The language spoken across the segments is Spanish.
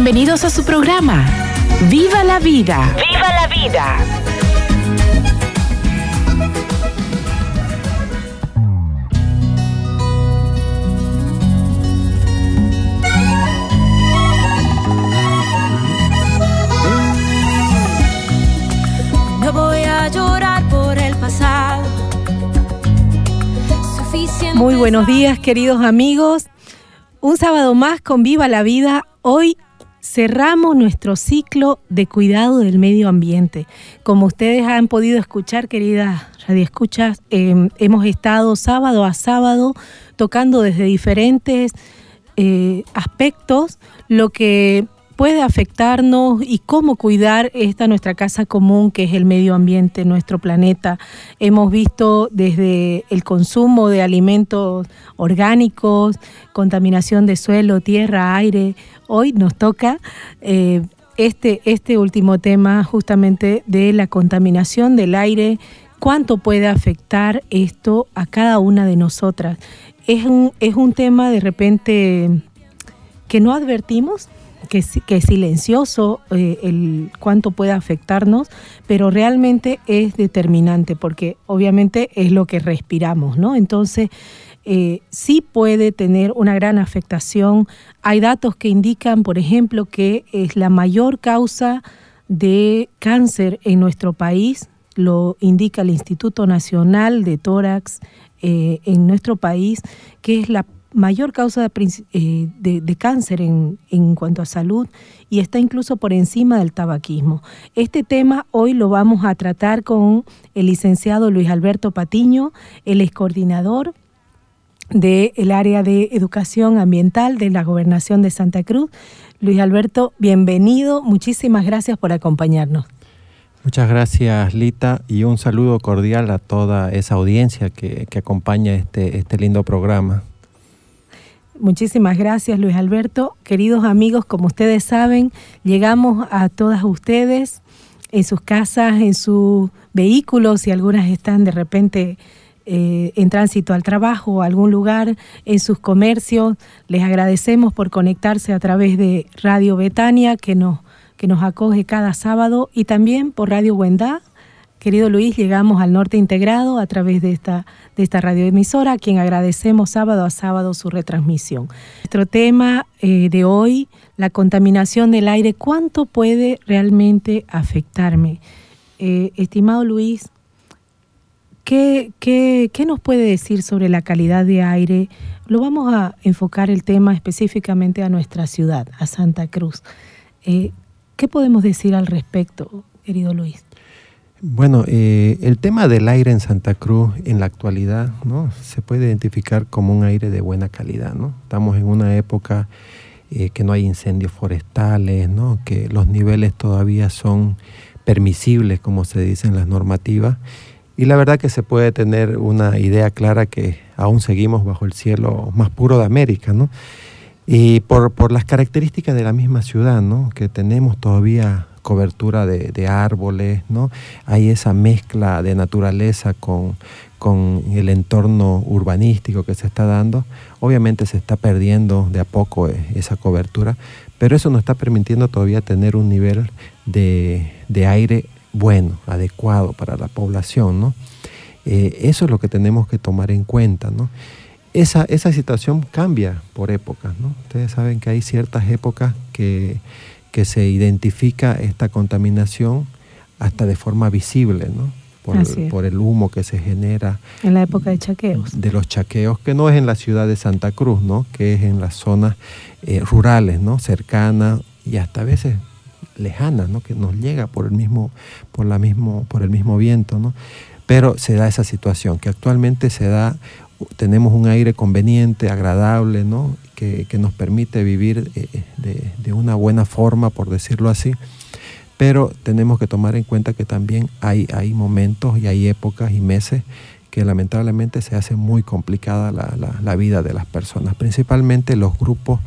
Bienvenidos a su programa. ¡Viva la vida! ¡Viva la vida! No voy a llorar por el pasado. Suficiente Muy buenos días, queridos amigos. Un sábado más con Viva la Vida. Hoy cerramos nuestro ciclo de cuidado del medio ambiente. Como ustedes han podido escuchar, queridas radioescuchas, eh, hemos estado sábado a sábado tocando desde diferentes eh, aspectos lo que puede afectarnos y cómo cuidar esta nuestra casa común que es el medio ambiente, nuestro planeta. Hemos visto desde el consumo de alimentos orgánicos, contaminación de suelo, tierra, aire. Hoy nos toca eh, este, este último tema justamente de la contaminación del aire, cuánto puede afectar esto a cada una de nosotras. Es un, es un tema de repente que no advertimos, que, es- silencioso eh, el cuánto puede afectarnos, pero realmente es determinante porque obviamente es lo que respiramos, ¿no? Entonces, eh, sí puede tener una gran afectación. Hay datos que indican, por ejemplo, que es la mayor causa de cáncer en nuestro país, lo indica el Instituto Nacional de Tórax eh, en nuestro país, que es la mayor causa de, eh, cáncer en, cuanto a salud y está incluso por encima del tabaquismo. Este tema hoy lo vamos a tratar con el licenciado Luis Alberto Patiño, el ex coordinador del área de educación ambiental de la gobernación de Santa Cruz. Luis Alberto, bienvenido, muchísimas gracias por acompañarnos. Muchas gracias Lita y un saludo cordial a toda esa audiencia que, que acompaña este, este lindo programa. Muchísimas gracias Luis Alberto. Queridos amigos, como ustedes saben, llegamos a todas ustedes en sus casas, en sus vehículos, si algunas están de repente eh, en tránsito al trabajo o algún lugar, en sus comercios. Les agradecemos por conectarse a través de Radio Betania, que nos, que nos acoge cada sábado, y también por Radio Buendá. Querido Luis, llegamos al norte integrado a través de esta, de esta radioemisora, a quien agradecemos sábado a sábado su retransmisión. Nuestro tema eh, de hoy, la contaminación del aire, ¿cuánto puede realmente afectarme? Eh, estimado Luis, ¿qué, qué, qué nos puede decir sobre la calidad de aire? Lo vamos a enfocar el tema específicamente a nuestra ciudad, a Santa Cruz. Eh, ¿Qué podemos decir al respecto, querido Luis? Bueno, eh, el tema del aire en Santa Cruz en la actualidad ¿no? se puede identificar como un aire de buena calidad. ¿no? Estamos en una época eh, que no hay incendios forestales, ¿no? que los niveles todavía son permisibles, como se dice en las normativas. Y la verdad que se puede tener una idea clara que aún seguimos bajo el cielo más puro de América. ¿no? Y por, por las características de la misma ciudad, ¿no? que tenemos todavía cobertura de, árboles, ¿no? hay esa mezcla de naturaleza con, con el entorno urbanístico que se está dando. Obviamente se está perdiendo de a poco eh, esa cobertura, pero eso nos está permitiendo todavía tener un nivel de, de aire bueno, adecuado para la población. ¿no? Eh, eso es lo que tenemos que tomar en cuenta. ¿no? Esa, esa situación cambia por épocas. ¿no? Ustedes saben que hay ciertas épocas que, que se identifica esta contaminación hasta de forma visible, ¿no? por, el humo que se genera En la época de chaqueos. de los chaqueos, que no es en la ciudad de Santa Cruz, ¿no? que es en las zonas eh, rurales, ¿no? cercanas y hasta a veces lejanas, ¿no? que nos llega por el mismo, por la mismo, por el mismo viento. ¿no? Pero se da esa situación, que actualmente se da tenemos un aire conveniente, agradable, ¿no? Que, nos permite vivir eh, de, de, una buena forma, por decirlo así. Pero tenemos que tomar en cuenta que también hay, hay momentos y hay épocas y meses que lamentablemente se hace muy complicada la, la, vida de las personas, principalmente los grupos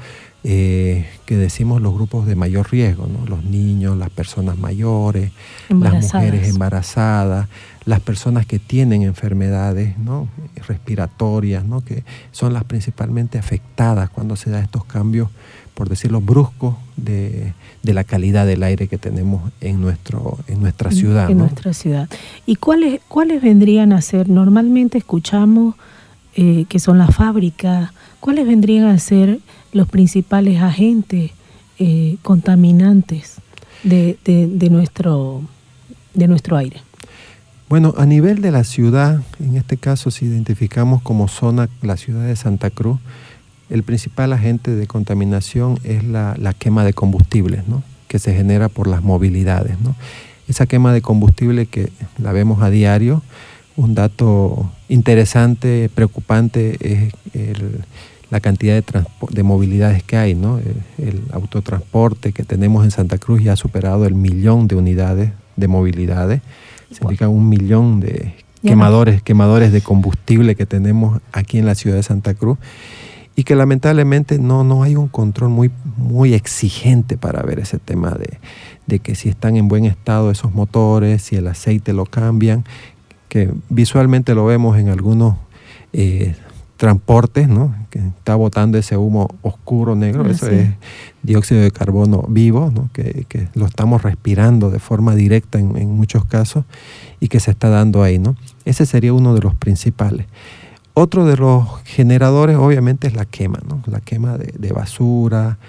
eh, que decimos los grupos de mayor riesgo, ¿no? los niños, las personas mayores, las mujeres embarazadas, las personas que tienen enfermedades ¿no? respiratorias, ¿no? que son las principalmente afectadas cuando se da estos cambios, por decirlo, bruscos de, de la calidad del aire que tenemos en, nuestro, en nuestra ciudad. En nuestra ciudad. ¿Y cuáles, cuáles vendrían a ser? Normalmente escuchamos eh, que son las fábricas, ¿cuáles vendrían a ser los principales agentes eh, contaminantes de, de, nuestro, de nuestro aire? Bueno, a nivel de la ciudad, en este caso si identificamos como zona la ciudad de Santa Cruz, el principal agente de contaminación es la, quema de combustibles, ¿no? que se genera por las movilidades. ¿no? Esa quema de combustible que la vemos a diario, un dato interesante, preocupante, es el, la cantidad de, de movilidades que hay, ¿no? El, autotransporte que tenemos en Santa Cruz ya ha superado el millón de unidades de movilidades. Significa un millón de quemadores, quemadores de combustible que tenemos aquí en la ciudad de Santa Cruz y que lamentablemente no, no hay un control muy, muy exigente para ver ese tema de, de que si están en buen estado esos motores, si el aceite lo cambian, que visualmente lo vemos en algunos eh, transportes, ¿no? que está botando ese humo oscuro negro, eso es dióxido de carbono vivo, ¿no? que, que, lo estamos respirando de forma directa en, en, muchos casos y que se está dando ahí. ¿no? Ese sería uno de los principales. Otro de los generadores obviamente es la quema, ¿no? la quema de, de basura,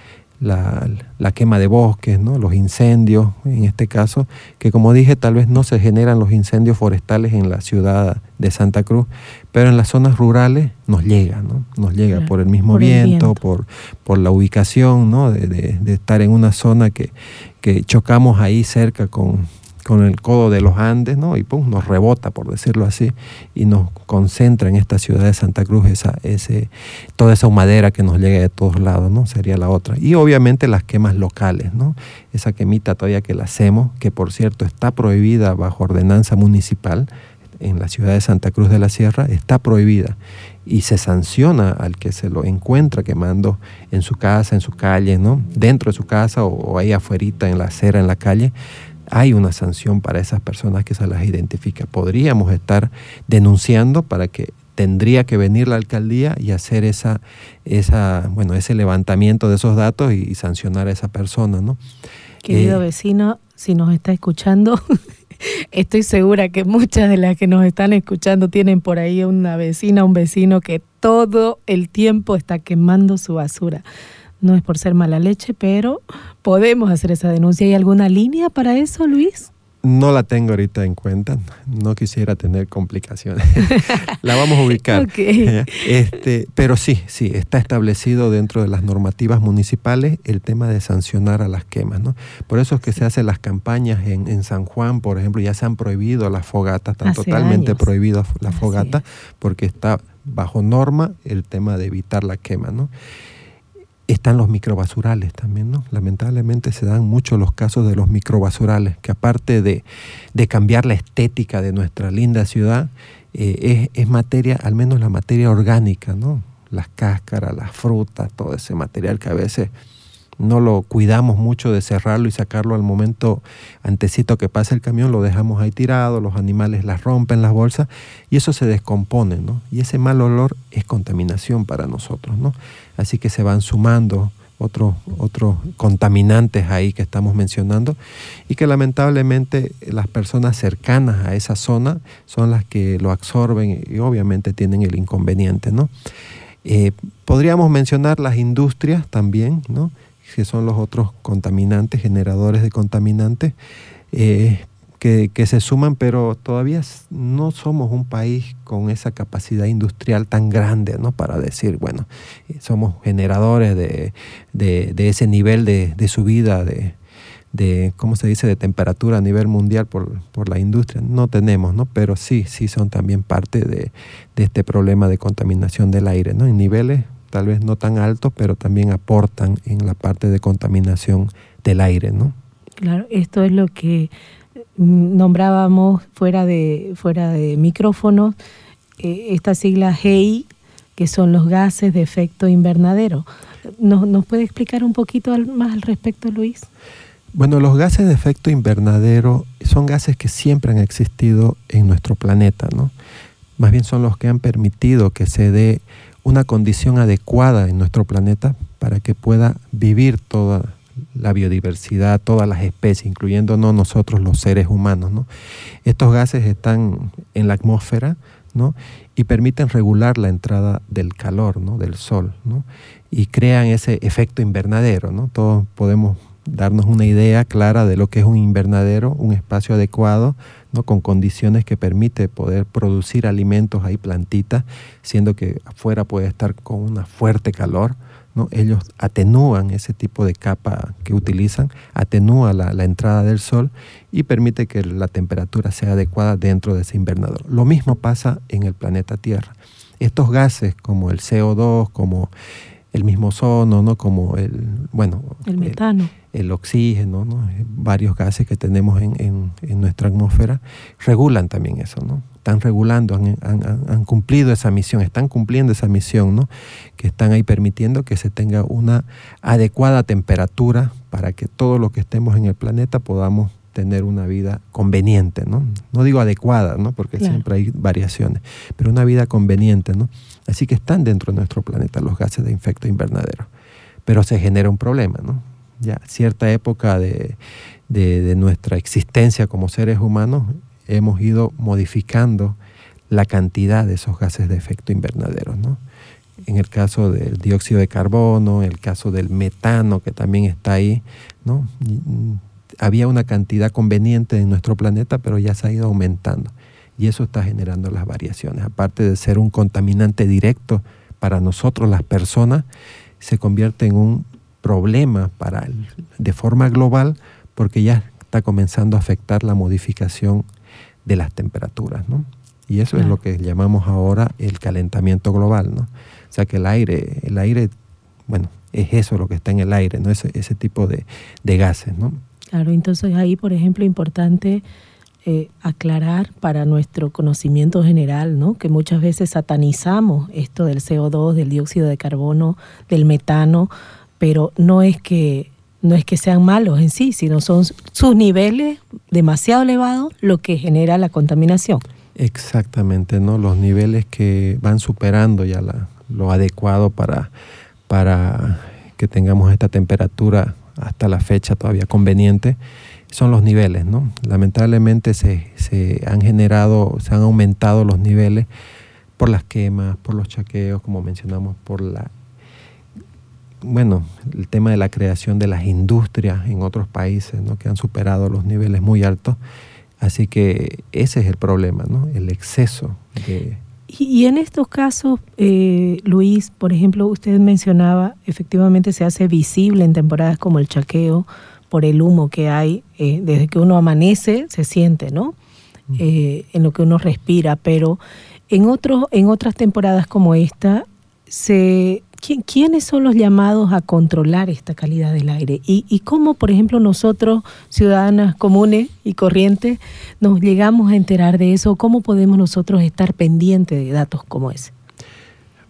la, quema de bosques, ¿no? los incendios, en este caso, que como dije, tal vez no se generan los incendios forestales en la ciudad de Santa Cruz, pero en las zonas rurales nos llega, ¿no? nos llega por el mismo viento, Por, por la ubicación, ¿no? de, de, estar en una zona que, que chocamos ahí cerca con, con el codo de los Andes, ¿no? Y pum, nos rebota, por decirlo así, y nos concentra en esta ciudad de Santa Cruz esa, ese, toda esa humadera que nos llega de todos lados, ¿no? Sería la otra. Y obviamente las quemas locales, ¿no? Esa quemita todavía que la hacemos, que por cierto está prohibida bajo ordenanza municipal en la ciudad de Santa Cruz de la Sierra, está prohibida y se sanciona al que se lo encuentra quemando en su casa, en su calle, ¿no? Dentro de su casa o, o ahí afuera en la acera, en la calle, hay una sanción para esas personas que se las identifica. Podríamos estar denunciando para que tendría que venir la alcaldía y hacer esa, esa, bueno, ese levantamiento de esos datos y, sancionar a esa persona, ¿no? Querido eh, vecino, si nos está escuchando, estoy segura que muchas de las que nos están escuchando tienen por ahí una vecina, un vecino que todo el tiempo está quemando su basura. No es por ser mala leche, pero podemos hacer esa denuncia. ¿Hay alguna línea para eso, Luis? No la tengo ahorita en cuenta, no quisiera tener complicaciones. la vamos a ubicar. Este, pero sí, sí, está establecido dentro de las normativas municipales el tema de sancionar a las quemas. ¿no? Por eso es que se hacen las campañas en, San Juan, por ejemplo, ya se han prohibido las fogatas, están totalmente prohibidas las fogatas, porque está bajo norma el tema de evitar la quema. ¿no? Están los microbasurales también, ¿no? Lamentablemente se dan muchos los casos de los microbasurales, que aparte de, cambiar la estética de nuestra linda ciudad, eh, es, es, materia, al menos la materia orgánica, ¿no? Las cáscaras, las frutas, todo ese material que a veces no lo cuidamos mucho de cerrarlo y sacarlo al momento antecito que pase el camión, lo dejamos ahí tirado, los animales las rompen las bolsas y eso se descompone, ¿no? Y ese mal olor es contaminación para nosotros, ¿no? Así que se van sumando otros, otros contaminantes ahí que estamos mencionando y que lamentablemente las personas cercanas a esa zona son las que lo absorben y obviamente tienen el inconveniente, ¿no? Eh, podríamos mencionar las industrias también, ¿no? Que son los otros contaminantes, generadores de contaminantes, eh, que, se suman, pero todavía no somos un país con esa capacidad industrial tan grande, ¿no? Para decir, bueno, eh, somos generadores de, ese nivel de, subida de, de, ¿cómo se dice?, de temperatura a nivel mundial por, por, la industria. No tenemos, ¿no? Pero sí, sí son también parte de, de, este problema de contaminación del aire, ¿no? En niveles tal vez no tan altos, pero también aportan en la parte de contaminación del aire, ¿no? Claro, esto es lo que mm, nombrábamos fuera de, fuera de micrófonos, eh, esta sigla GEI, que son los gases de efecto invernadero. ¿Nos, ¿Nos puede explicar un poquito más al respecto, Luis? Bueno, los gases de efecto invernadero son gases que siempre han existido en nuestro planeta, ¿no? Más bien son los que han permitido que se dé una condición adecuada en nuestro planeta para que pueda vivir toda la biodiversidad, todas las especies, incluyéndonos nosotros los seres humanos. ¿no? Estos gases están en la atmósfera ¿no? y permiten regular la entrada del calor, ¿no? del sol, ¿no? y crean ese efecto invernadero. ¿no? Todos podemos darnos una idea clara de lo que es un invernadero, un espacio adecuado, ¿no? con condiciones que permite poder producir alimentos ahí, plantitas, siendo que afuera puede estar con una fuerte calor. ¿no? Ellos atenúan ese tipo de capa que utilizan, atenúa la, la, entrada del sol y permite que la temperatura sea adecuada dentro de ese invernadero. Lo mismo pasa en el planeta Tierra. Estos gases como el CO2, como el mismo ozono, ¿no? como el, bueno, el metano. El, oxígeno, ¿no? varios gases que tenemos en, en, nuestra atmósfera, regulan también eso, ¿no? Están regulando, han, han, han, cumplido esa misión, están cumpliendo esa misión, ¿no? Que están ahí permitiendo que se tenga una adecuada temperatura para que todo lo que estemos en el planeta podamos tener una vida conveniente, ¿no? No digo adecuada, ¿no? Porque claro. siempre hay variaciones, pero una vida conveniente, ¿no? Así que están dentro de nuestro planeta los gases de efecto invernadero. Pero se genera un problema, ¿no? Ya cierta época de, de, nuestra existencia como seres humanos hemos ido modificando la cantidad de esos gases de efecto invernadero, ¿no? En el caso del dióxido de carbono, en el caso del metano que también está ahí, ¿no? había una cantidad conveniente en nuestro planeta, pero ya se ha ido aumentando. Y eso está generando las variaciones. Aparte de ser un contaminante directo para nosotros, las personas, se convierte en un problema para el, de forma global porque ya está comenzando a afectar la modificación de las temperaturas. ¿no? Y eso claro. es lo que llamamos ahora el calentamiento global. ¿no? O sea que el aire, el aire, bueno, es eso lo que está en el aire, ¿no? ese, ese tipo de, de gases. ¿no? Claro, entonces ahí, por ejemplo, importante eh, aclarar para nuestro conocimiento general, ¿no? Que muchas veces satanizamos esto del CO2, del dióxido de carbono, del metano, pero no es que no es que sean malos en sí, sino son sus niveles demasiado elevados lo que genera la contaminación. Exactamente, ¿no? Los niveles que van superando ya la, lo adecuado para, para que tengamos esta temperatura hasta la fecha todavía conveniente son los niveles, ¿no? Lamentablemente se, se, han generado, se han aumentado los niveles por las quemas, por los chaqueos, como mencionamos, por la bueno, el tema de la creación de las industrias en otros países, ¿no? que han superado los niveles muy altos. Así que ese es el problema, ¿no? El exceso de y, en estos casos, eh, Luis, por ejemplo, usted mencionaba, efectivamente se hace visible en temporadas como el chaqueo por el humo que hay, eh, desde que uno amanece se siente, ¿no? Eh, en lo que uno respira, pero en, otro, en otras temporadas como esta se ¿quiénes son los llamados a controlar esta calidad del aire? ¿Y, ¿Y, cómo, por ejemplo, nosotros, ciudadanas comunes y corrientes, nos llegamos a enterar de eso? ¿Cómo podemos nosotros estar pendientes de datos como ese?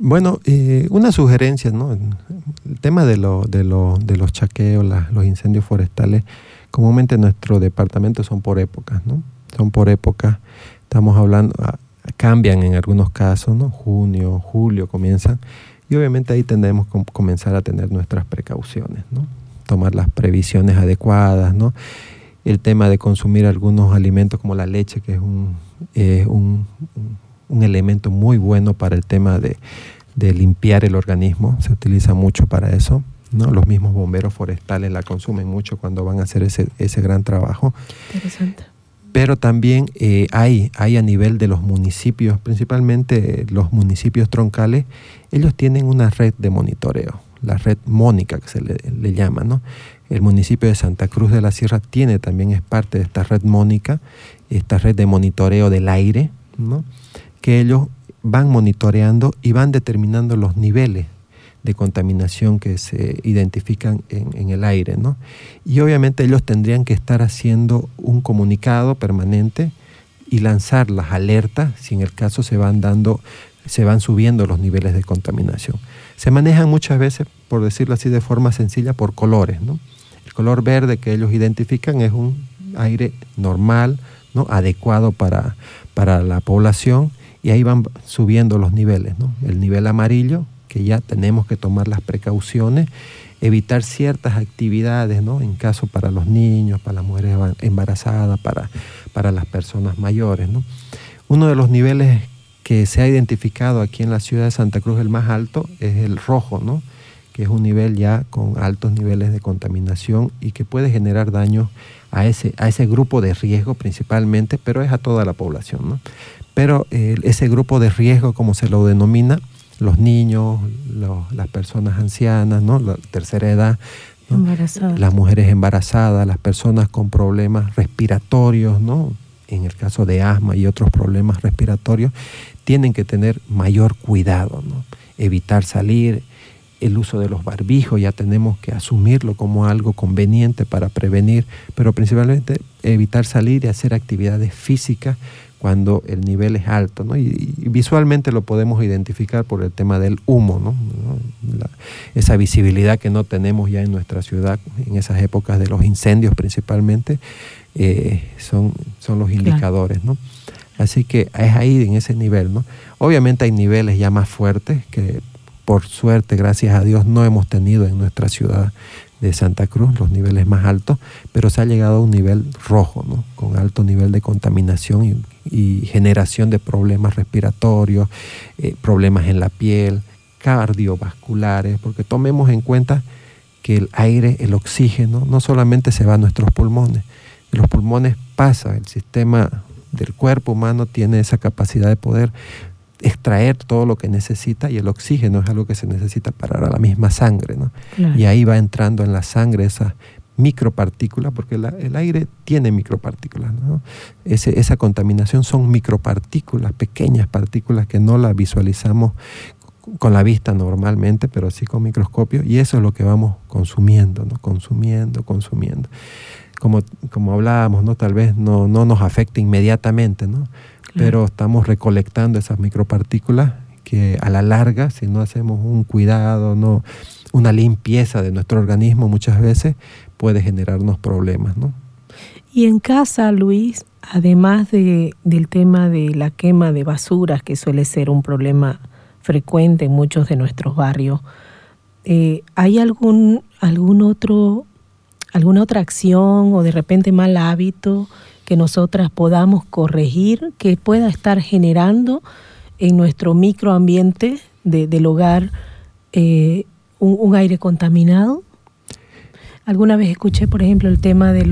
Bueno, eh, una sugerencia, ¿no? El tema de, lo, de, lo, de los chaqueos, los incendios forestales, comúnmente en nuestro departamento son por épocas, ¿no? Son por épocas. Estamos hablando, ah, cambian en algunos casos, ¿no? Junio, julio comienzan y obviamente ahí tendremos que comenzar a tener nuestras precauciones, ¿no? tomar las previsiones adecuadas, ¿no? el tema de consumir algunos alimentos como la leche, que es un, un, elemento muy bueno para el tema de, de, limpiar el organismo, se utiliza mucho para eso. ¿no? Los mismos bomberos forestales la consumen mucho cuando van a hacer ese, ese gran trabajo. Interesante pero también eh, hay, hay a nivel de los municipios, principalmente los municipios troncales, ellos tienen una red de monitoreo, la red Mónica que se le, le llama, ¿no? El municipio de Santa Cruz de la Sierra tiene también, es parte de esta red mónica, esta red de monitoreo del aire, ¿no? Que ellos van monitoreando y van determinando los niveles de contaminación que se identifican en, el aire. ¿no? Y obviamente ellos tendrían que estar haciendo un comunicado permanente y lanzar las alertas si en el caso se van dando, se van subiendo los niveles de contaminación. Se manejan muchas veces, por decirlo así de forma sencilla, por colores. ¿no? El color verde que ellos identifican es un aire normal, ¿no? adecuado para, para la población y ahí van subiendo los niveles. ¿no? El nivel amarillo que ya tenemos que tomar las precauciones, evitar ciertas actividades, ¿no? En caso para los niños, para las mujeres embarazadas, para, para las personas mayores, ¿no? Uno de los niveles que se ha identificado aquí en la ciudad de Santa Cruz, el más alto, es el rojo, ¿no? que es un nivel ya con altos niveles de contaminación y que puede generar daño a ese, a ese grupo de riesgo principalmente, pero es a toda la población. ¿no? Pero eh, ese grupo de riesgo, como se lo denomina, los niños, las personas ancianas, ¿no? la tercera edad, las mujeres embarazadas, las personas con problemas respiratorios, ¿no? en el caso de asma y otros problemas respiratorios, tienen que tener mayor cuidado, ¿no? evitar salir, el uso de los barbijos, ya tenemos que asumirlo como algo conveniente para prevenir, pero principalmente evitar salir y hacer actividades físicas cuando el nivel es alto, ¿no? y, visualmente lo podemos identificar por el tema del humo, ¿no? esa visibilidad que no tenemos ya en nuestra ciudad en esas épocas de los incendios principalmente, eh, son, son los indicadores. ¿no? Así que es ahí en ese nivel. ¿no? Obviamente hay niveles ya más fuertes que por suerte, gracias a Dios, no hemos tenido en nuestra ciudad de Santa Cruz, los niveles más altos, pero se ha llegado a un nivel rojo, ¿no? con alto nivel de contaminación y, generación de problemas respiratorios, eh, problemas en la piel, cardiovasculares, porque tomemos en cuenta que el aire, el oxígeno, no solamente se va a nuestros pulmones, los pulmones pasa, el sistema del cuerpo humano tiene esa capacidad de poder extraer todo lo que necesita y el oxígeno es algo que se necesita para la misma sangre. ¿no? Y ahí va entrando en la sangre esa micropartícula, porque el aire tiene micropartículas. ¿no? esa contaminación son micropartículas, pequeñas partículas que no las visualizamos con la vista normalmente, pero sí con microscopio, y eso es lo que vamos consumiendo, ¿no? consumiendo, consumiendo. Como, como hablábamos, ¿no? tal vez no, no nos afecta inmediatamente, ¿no? Pero estamos recolectando esas micropartículas que a la larga, si no hacemos un cuidado, no, una limpieza de nuestro organismo muchas veces puede generarnos problemas. ¿no? Y en casa, Luis, además de, del tema de la quema de basuras, que suele ser un problema frecuente en muchos de nuestros barrios, eh, ¿hay algún, algún otro, alguna otra acción o de repente mal hábito que nosotras podamos corregir, que pueda estar generando en nuestro microambiente del hogar eh, un, aire contaminado. Alguna vez escuché, por ejemplo, el tema de,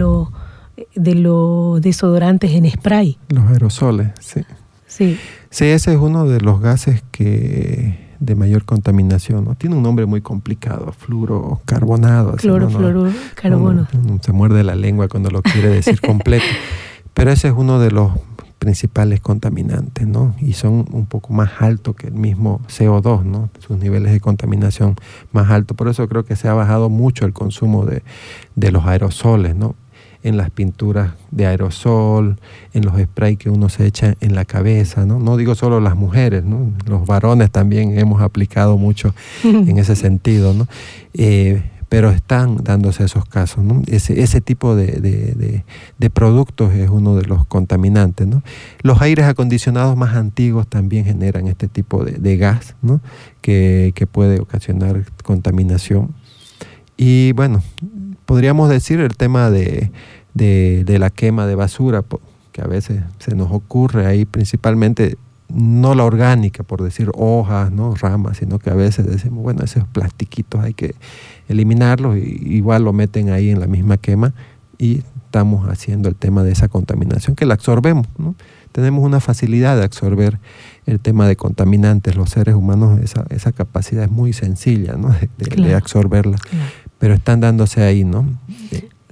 de los desodorantes en spray. Los aerosoles, sí. Sí. Sí, ese es uno de los gases que de mayor contaminación. ¿no? Tiene un nombre muy complicado, fluorocarbonado. Cloro, carbono. se muerde la lengua cuando lo quiere decir completo. Pero ese es uno de los principales contaminantes, ¿no? Y son un poco más altos que el mismo CO2, ¿no? Sus niveles de contaminación más altos. Por eso creo que se ha bajado mucho el consumo de, de los aerosoles, ¿no? En las pinturas de aerosol, en los sprays que uno se echa en la cabeza, ¿no? No digo solo las mujeres, ¿no? Los varones también hemos aplicado mucho en ese sentido, ¿no? Eh, pero están dándose esos casos, ¿no? Ese, ese tipo de, productos es uno de los contaminantes, ¿no? Los aires acondicionados más antiguos también generan este tipo de, gas, ¿no? Que, que puede ocasionar contaminación. Y bueno, podríamos decir el tema de, la quema de basura, que a veces se nos ocurre ahí principalmente no la orgánica, por decir hojas, ¿no? ramas, sino que a veces decimos, bueno, esos plastiquitos hay que eliminarlos, y igual lo meten ahí en la misma quema y estamos haciendo el tema de esa contaminación, que la absorbemos. ¿no? Tenemos una facilidad de absorber el tema de contaminantes, los seres humanos, esa, esa capacidad es muy sencilla ¿no? de, absorberla pero están dándose ahí, ¿no?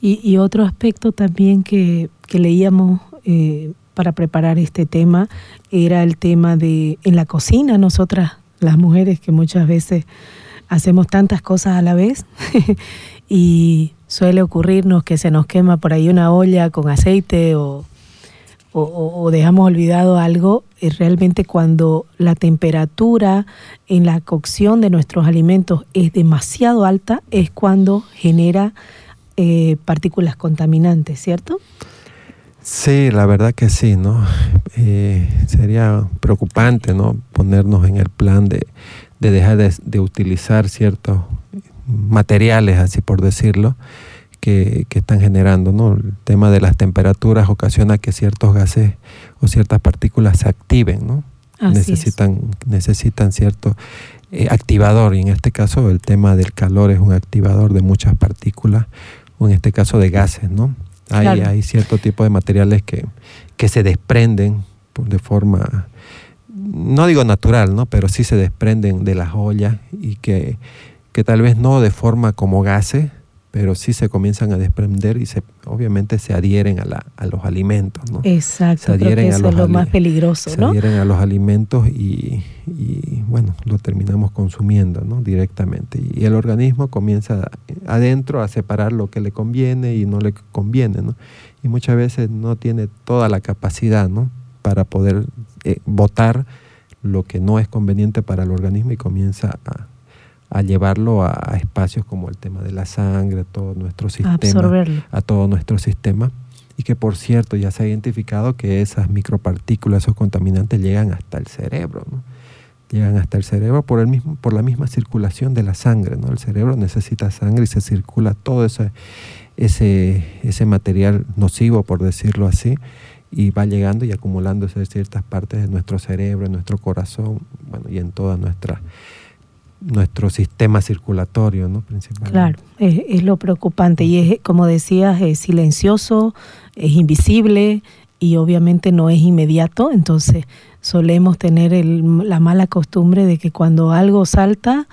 Y, y otro aspecto también que, leíamos eh, para preparar este tema era el tema de en la cocina, nosotras las mujeres que muchas veces hacemos tantas cosas a la vez y suele ocurrirnos que se nos quema por ahí una olla con aceite o, o, dejamos olvidado algo, es realmente cuando la temperatura en la cocción de nuestros alimentos es demasiado alta, es cuando genera eh, partículas contaminantes, ¿cierto? Sí, la verdad que sí, ¿no? Eh, sería preocupante, ¿no? Ponernos en el plan de, de dejar de, de utilizar ciertos materiales, así por decirlo, que, que, están generando, ¿no? El tema de las temperaturas ocasiona que ciertos gases o ciertas partículas se activen, ¿no? Así necesitan, necesitan cierto eh, activador, y en este caso el tema del calor es un activador de muchas partículas, o en este caso de gases, ¿no? Hay, Claro. hay cierto tipo de materiales que, que se desprenden de forma, no digo natural, ¿no? Pero sí se desprenden de las ollas y que, que tal vez no de forma como gases, pero sí se comienzan a desprender y se, obviamente se adhieren a, la, a los alimentos, ¿no? Exacto, Se creo que adhieren a eso los es lo más peligroso, se ¿no? adhieren a los alimentos y, y, bueno, lo terminamos consumiendo ¿no? directamente. Y el organismo comienza adentro a separar lo que le conviene y no le conviene. ¿no? Y muchas veces no tiene toda la capacidad ¿no? para poder eh, votar lo que no es conveniente para el organismo y comienza a, a llevarlo a, a espacios como el tema de la sangre, todo nuestro sistema Absorberlo. a todo nuestro sistema y que por cierto ya se ha identificado que esas micropartículas, esos contaminantes llegan hasta el cerebro, ¿no? Llegan hasta el cerebro por, el mismo, por la misma circulación de la sangre, ¿no? El cerebro necesita sangre y se circula todo ese, ese, ese material nocivo, por decirlo así, y va llegando y acumulándose en ciertas partes de nuestro cerebro, en nuestro corazón, bueno, y en toda nuestra nuestro sistema circulatorio, ¿no? Principalmente. Claro, es, es lo preocupante y es, como decías, es silencioso, es invisible y obviamente no es inmediato, entonces solemos tener el- la mala costumbre de que cuando algo salta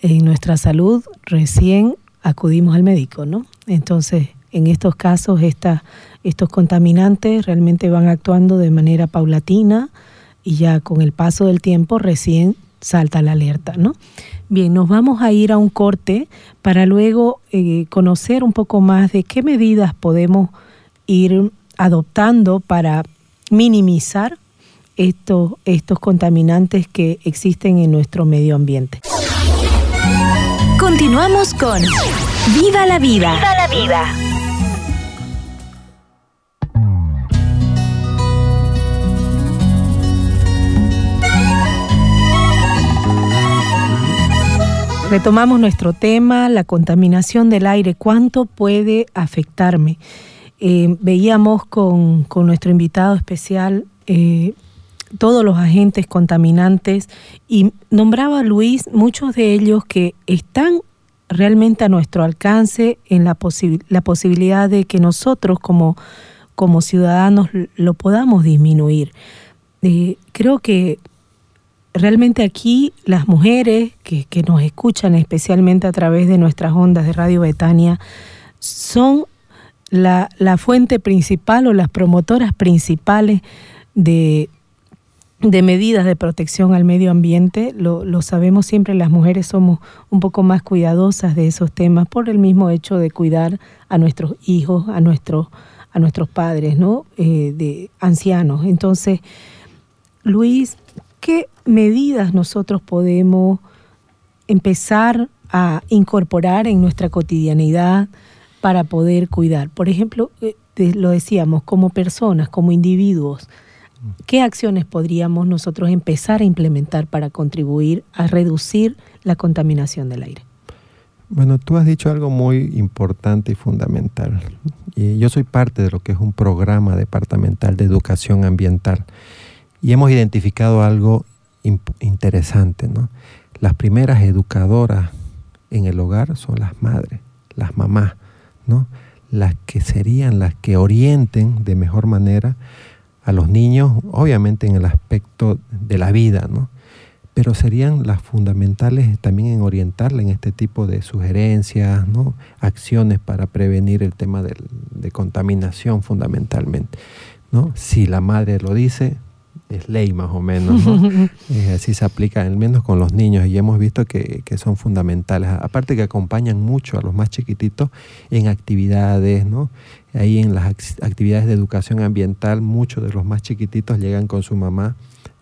en nuestra salud, recién acudimos al médico, ¿no? Entonces, en estos casos, estos contaminantes realmente van actuando de manera paulatina y ya con el paso del tiempo recién salta la alerta, ¿no? Bien, nos vamos a ir a un corte para luego eh, conocer un poco más de qué medidas podemos ir adoptando para minimizar estos, estos contaminantes que existen en nuestro medio ambiente. Continuamos con Viva la vida. Viva la vida. Retomamos nuestro tema, la contaminación del aire, ¿cuánto puede afectarme? Eh, veíamos con, con nuestro invitado especial eh, todos los agentes contaminantes y nombraba Luis muchos de ellos que están realmente a nuestro alcance en la, posi- la posibilidad de que nosotros como, como ciudadanos lo podamos disminuir. Eh, creo que realmente aquí las mujeres que, que nos escuchan especialmente a través de nuestras ondas de Radio Betania son la, la fuente principal o las promotoras principales de, de medidas de protección al medio ambiente. Lo, lo sabemos siempre, las mujeres somos un poco más cuidadosas de esos temas por el mismo hecho de cuidar a nuestros hijos, a nuestros, a nuestros padres, ¿no? Eh, de ancianos. Entonces, Luis, ¿qué medidas nosotros podemos empezar a incorporar en nuestra cotidianidad para poder cuidar? Por ejemplo, eh, lo decíamos, como personas, como individuos, ¿qué acciones podríamos nosotros empezar a implementar para contribuir a reducir la contaminación del aire? Bueno, tú has dicho algo muy importante y fundamental. Yo soy parte de lo que es un programa departamental de educación ambiental. Y hemos identificado algo interesante, ¿no? Las primeras educadoras en el hogar son las madres, las mamás, ¿no? Las que serían las que orienten de mejor manera a los niños, obviamente en el aspecto de la vida, ¿no? pero serían las fundamentales también en orientarla en este tipo de sugerencias, ¿no? acciones para prevenir el tema del- de contaminación fundamentalmente. ¿no? Si la madre lo dice, es ley más o menos. ¿no? Eh, así se aplica al menos con los niños y hemos visto que, que son fundamentales. Aparte que acompañan mucho a los más chiquititos en actividades, ¿no? Ahí en las ac- actividades de educación ambiental, muchos de los más chiquititos llegan con su mamá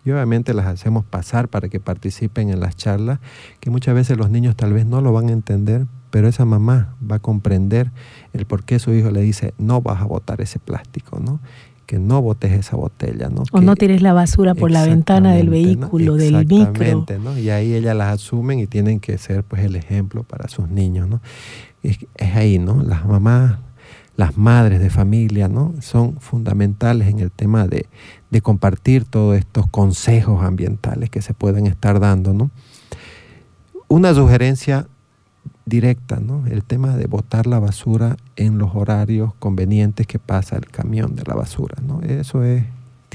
y obviamente las hacemos pasar para que participen en las charlas, que muchas veces los niños tal vez no lo van a entender, pero esa mamá va a comprender el por qué su hijo le dice, no vas a botar ese plástico, ¿no? Que no botes esa botella, ¿no? O Que- no tires la basura por la ventana del vehículo, del micro. Exactamente, ¿no? Y ahí ellas las asumen y tienen que ser pues el ejemplo para sus niños, ¿no? Es, es ahí, ¿no? Las mamás, las madres de familia, ¿no? Son fundamentales en el tema de, de compartir todos estos consejos ambientales que se pueden estar dando, ¿no? Una sugerencia directa, ¿no? El tema de botar la basura en los horarios convenientes que pasa el camión de la basura, ¿no? Eso es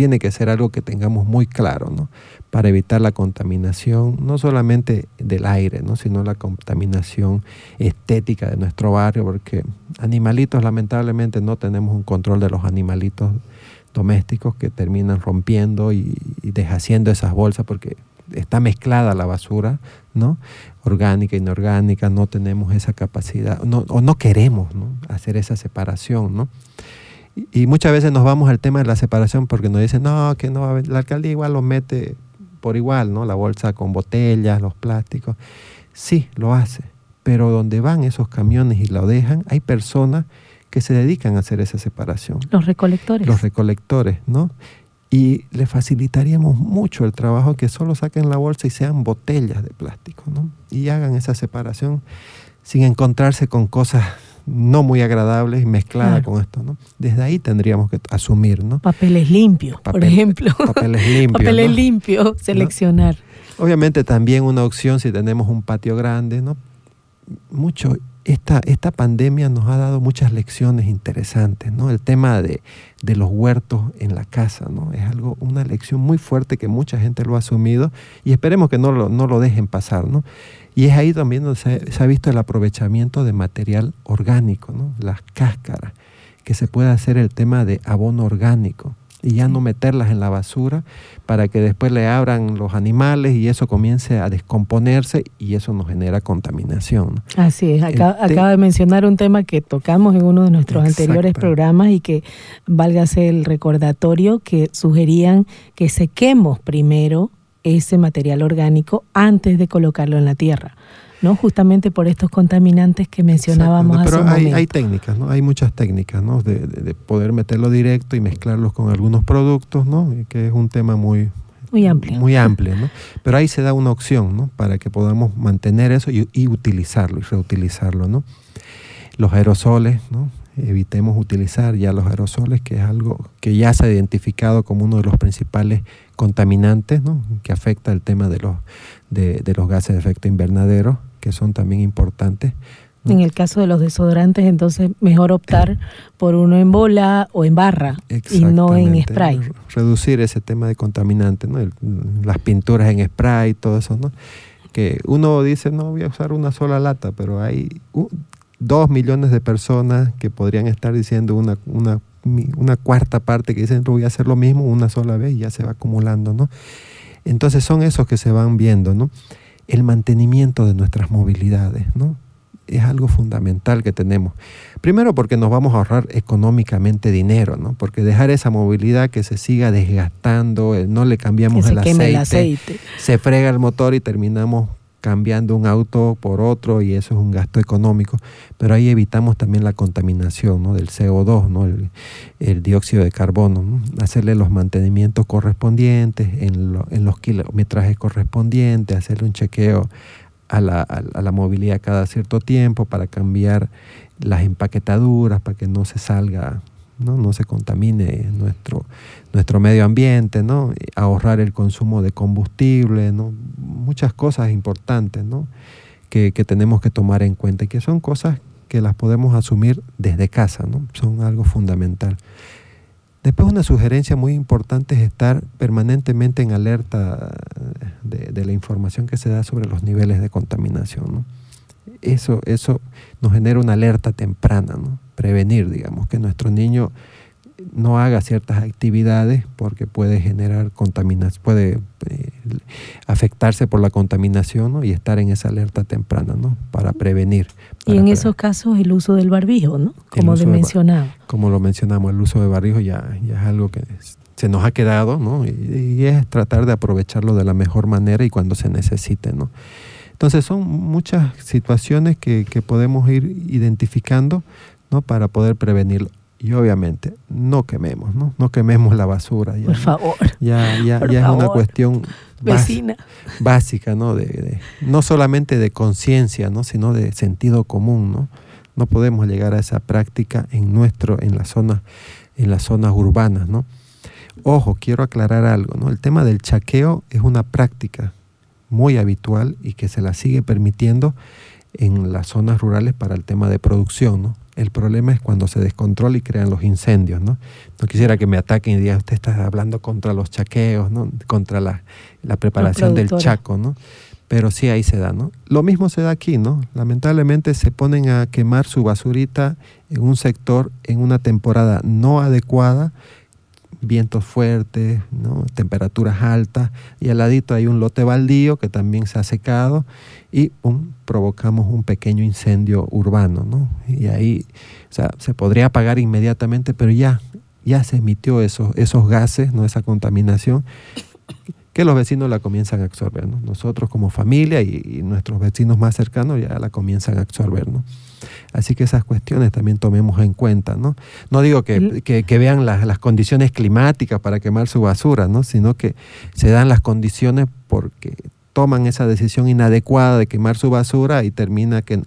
tiene que ser algo que tengamos muy claro, ¿no? Para evitar la contaminación, no solamente del aire, ¿no? Sino la contaminación estética de nuestro barrio, porque animalitos, lamentablemente, no tenemos un control de los animalitos domésticos que terminan rompiendo y, deshaciendo esas bolsas porque está mezclada la basura, ¿no? Orgánica, inorgánica, no tenemos esa capacidad, no, o no queremos, ¿no? Hacer esa separación, ¿no? Y, y muchas veces nos vamos al tema de la separación porque nos dicen, no, que no, va a haber-". la alcaldía igual lo mete por igual, ¿no? La bolsa con botellas, los plásticos. Sí, lo hace, pero donde van esos camiones y lo dejan, hay personas que se dedican a hacer esa separación Los recolectores. los recolectores, ¿no? Y le facilitaríamos mucho el trabajo que solo saquen la bolsa y sean botellas de plástico, ¿no? Y hagan esa separación sin encontrarse con cosas no muy agradables y mezcladas Claro. con esto, ¿no? Desde ahí tendríamos que asumir, ¿no? Papeles limpios, por ejemplo. Papeles limpios. Papeles ¿no? limpios, seleccionar. Obviamente también una opción si tenemos un patio grande, ¿no? Mucho, esta, esta pandemia nos ha dado muchas lecciones interesantes, ¿no? El tema de, de los huertos en la casa, ¿no? Es algo, una lección muy fuerte que mucha gente lo ha asumido y esperemos que no lo, no lo dejen pasar, ¿no? Y es ahí también donde se, ha visto el aprovechamiento de material orgánico, ¿no? Las cáscaras, que se puede hacer el tema de abono orgánico y ya no meterlas en la basura para que después le abran los animales y eso comience a descomponerse y eso nos genera contaminación. Así es, acá- acaba de mencionar un tema que tocamos en uno de nuestros anteriores programas y que válgase el recordatorio que sugerían que sequemos primero ese material orgánico antes de colocarlo en la tierra, ¿no? Justamente por estos contaminantes que mencionábamos Exacto, hace Pero un hay, momento. hay técnicas, ¿no? Hay muchas técnicas, ¿no? De, de- de poder meterlo directo y mezclarlos con algunos productos, ¿no? Que es un tema muy, Muy amplio. Muy amplio, ¿no? Pero ahí se da una opción, ¿no? Para que podamos mantener eso y, y utilizarlo y reutilizarlo, ¿no? Los aerosoles, ¿no? Evitemos utilizar ya los aerosoles, que es algo que ya se ha identificado como uno de los principales contaminantes, ¿no? Que afecta el tema de los, de, de los gases de efecto invernadero, que son también importantes. ¿no? En el caso de los desodorantes, entonces mejor optar por uno en bola o en barra y no en spray. Reducir ese tema de contaminantes, ¿no? El- las pinturas en spray, todo eso, ¿no? Que uno dice, no voy a usar una sola lata, pero hay u- dos millones de personas que podrían estar diciendo una, una, una cuarta parte que dicen, voy a hacer lo mismo una sola vez y ya se va acumulando, ¿no? Entonces son esos que se van viendo, ¿no? El mantenimiento de nuestras movilidades, ¿no? Es algo fundamental que tenemos. Primero porque nos vamos a ahorrar económicamente dinero, ¿no? Porque dejar esa movilidad que se siga desgastando, eh, no le Que cambiamos se el queme aceite, el aceite. se frega el motor y terminamos cambiando un auto por otro y eso es un gasto económico, pero ahí evitamos también la contaminación ¿no? del CO2, ¿no? el, dióxido de carbono, ¿no? hacerle los mantenimientos correspondientes en, lo- en los kilometrajes correspondientes, hacerle un chequeo a la, a la movilidad cada cierto tiempo para cambiar las empaquetaduras, para que no se salga, no, no se contamine nuestro, nuestro medio ambiente, ¿no? Ahorrar el consumo de combustible, ¿no? muchas cosas importantes ¿no? que, que tenemos que tomar en cuenta y que son cosas que las podemos asumir desde casa, ¿no? son algo fundamental. Después una sugerencia muy importante es estar permanentemente en alerta de, de la información que se da sobre los niveles de contaminación. ¿no? Eso, eso nos genera una alerta temprana, ¿no? Prevenir, digamos, que nuestro niño no haga ciertas actividades porque puede generar contaminación, puede eh, afectarse por la contaminación ¿no? y estar en esa alerta temprana, ¿no? Para prevenir. Y en esos casos el uso del barbijo, ¿no? Como de ba- mencionaba. como lo mencionamos, el uso de barrijo ya, ya es algo que es- se nos ha quedado, ¿no? Y, y es tratar de aprovecharlo de la mejor manera y cuando se necesite, ¿no? Entonces son muchas situaciones que, que podemos ir identificando, ¿no? Para poder prevenirlo. Y obviamente, no quememos, ¿no? No quememos la basura. Ya, Por favor, Ya, ya, por ya es una cuestión vecina. básica, ¿no? De, de- no solamente de conciencia, ¿no? Sino de sentido común, ¿no? No podemos llegar a esa práctica en nuestro, en las zonas, en las zonas urbanas, ¿no? Ojo, quiero aclarar algo, ¿no? El tema del chaqueo es una práctica muy habitual y que se la sigue permitiendo en las zonas rurales para el tema de producción, ¿no? El problema es cuando se descontrola y crean los incendios, ¿no? No quisiera que me ataquen y digan, usted está hablando contra los chaqueos, ¿no? Contra la, la preparación del chaco, ¿no? Pero sí ahí se da, ¿no? Lo mismo se da aquí, ¿no? Lamentablemente se ponen a quemar su basurita en un sector en una temporada no adecuada, vientos fuertes, temperaturas altas, y al ladito hay un lote baldío que también se ha secado y pum, provocamos un pequeño incendio urbano, ¿no? Y ahí, o sea, se podría apagar inmediatamente, pero ya, ya se emitió esos, esos gases, ¿no? Esa contaminación que los vecinos la comienzan a absorber, ¿no? Nosotros como familia y, y nuestros vecinos más cercanos ya la comienzan a absorber, ¿no? Así que esas cuestiones también tomemos en cuenta, ¿no? No digo que, El- que- que vean las, las condiciones climáticas para quemar su basura, ¿no? Sino que se dan las condiciones porque toman esa decisión inadecuada de quemar su basura y termina que-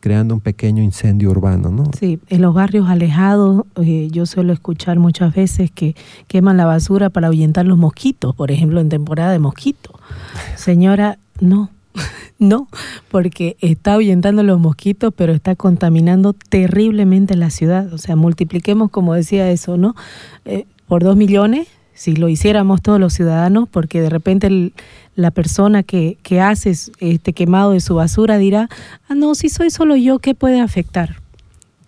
creando un pequeño incendio urbano, ¿no? Sí, en los barrios alejados eh, yo suelo escuchar muchas veces que queman la basura para ahuyentar los mosquitos, por ejemplo, en temporada de mosquitos. Señora, no, no, porque está ahuyentando los mosquitos, pero está contaminando terriblemente la ciudad. O sea, multipliquemos, como decía eso, ¿no? Eh, por dos millones, si lo hiciéramos todos los ciudadanos, porque de repente el- la persona que, que hace este quemado de su basura dirá, ah, no, si soy solo yo, ¿qué puede afectar?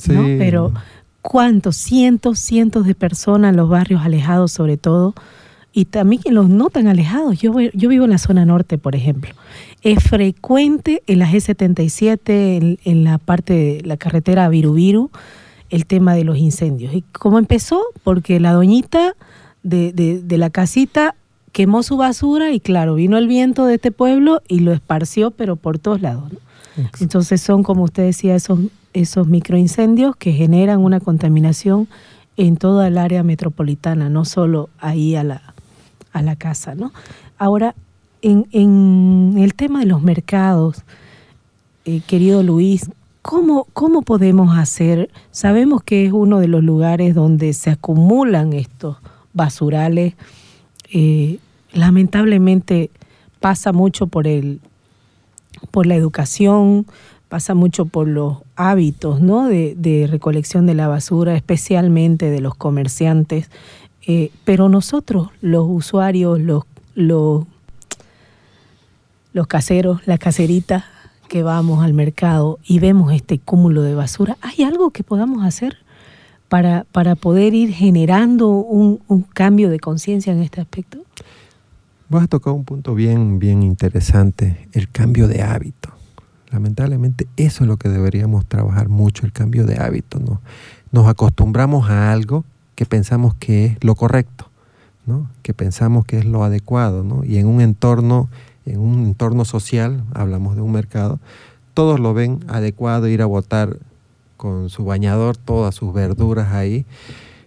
¿no? Sí. Pero cuántos, cientos, cientos de personas en los barrios alejados sobre todo, y también los no tan alejados. Yo, yo vivo en la zona norte, por ejemplo. Es frecuente en la G77, en, en la parte de la carretera Virubiru, el tema de los incendios. ¿Y cómo empezó? Porque la doñita de, de- de la casita quemó su basura y claro, vino el viento de este pueblo y lo esparció, pero por todos lados. ¿no? Entonces son, como usted decía, esos, esos microincendios que generan una contaminación en toda el área metropolitana, no solo ahí a la, a la casa. ¿no? Ahora, en, el tema de los mercados, eh, querido Luis, ¿cómo, ¿cómo podemos hacer? Sabemos que es uno de los lugares donde se acumulan estos basurales. eh, lamentablemente pasa mucho por el por la educación, pasa mucho por los hábitos ¿no? de recolección de la basura, especialmente de los comerciantes. Eh, pero nosotros, los usuarios, los, los, los caseros, la caserita que vamos al mercado y vemos este cúmulo de basura, ¿hay algo que podamos hacer para, para poder ir generando un, un cambio de conciencia en este aspecto? Vos has tocado un punto bien, bien interesante, el cambio de hábito. Lamentablemente eso es lo que deberíamos trabajar mucho, el cambio de hábito. ¿no? Nos acostumbramos a algo que pensamos que es lo correcto, ¿no? que pensamos que es lo adecuado. ¿no? Y en un entorno, en un entorno social, hablamos de un mercado, todos lo ven adecuado ir a botar con su bañador todas sus verduras ahí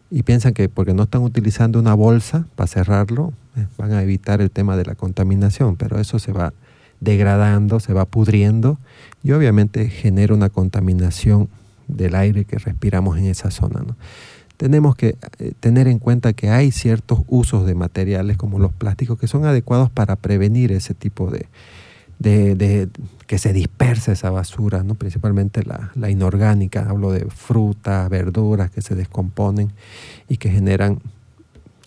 y piensan que porque no están utilizando una bolsa para cerrarlo, eh, van a evitar el tema de la contaminación, pero eso se va degradando, se va pudriendo y obviamente genera una contaminación del aire que respiramos en esa zona. ¿no? Tenemos que eh, tener en cuenta que hay ciertos usos de materiales como los plásticos que son adecuados para prevenir ese tipo de, de, que se disperse esa basura, ¿no? principalmente la, la inorgánica, hablo de frutas, verduras que se descomponen y que generan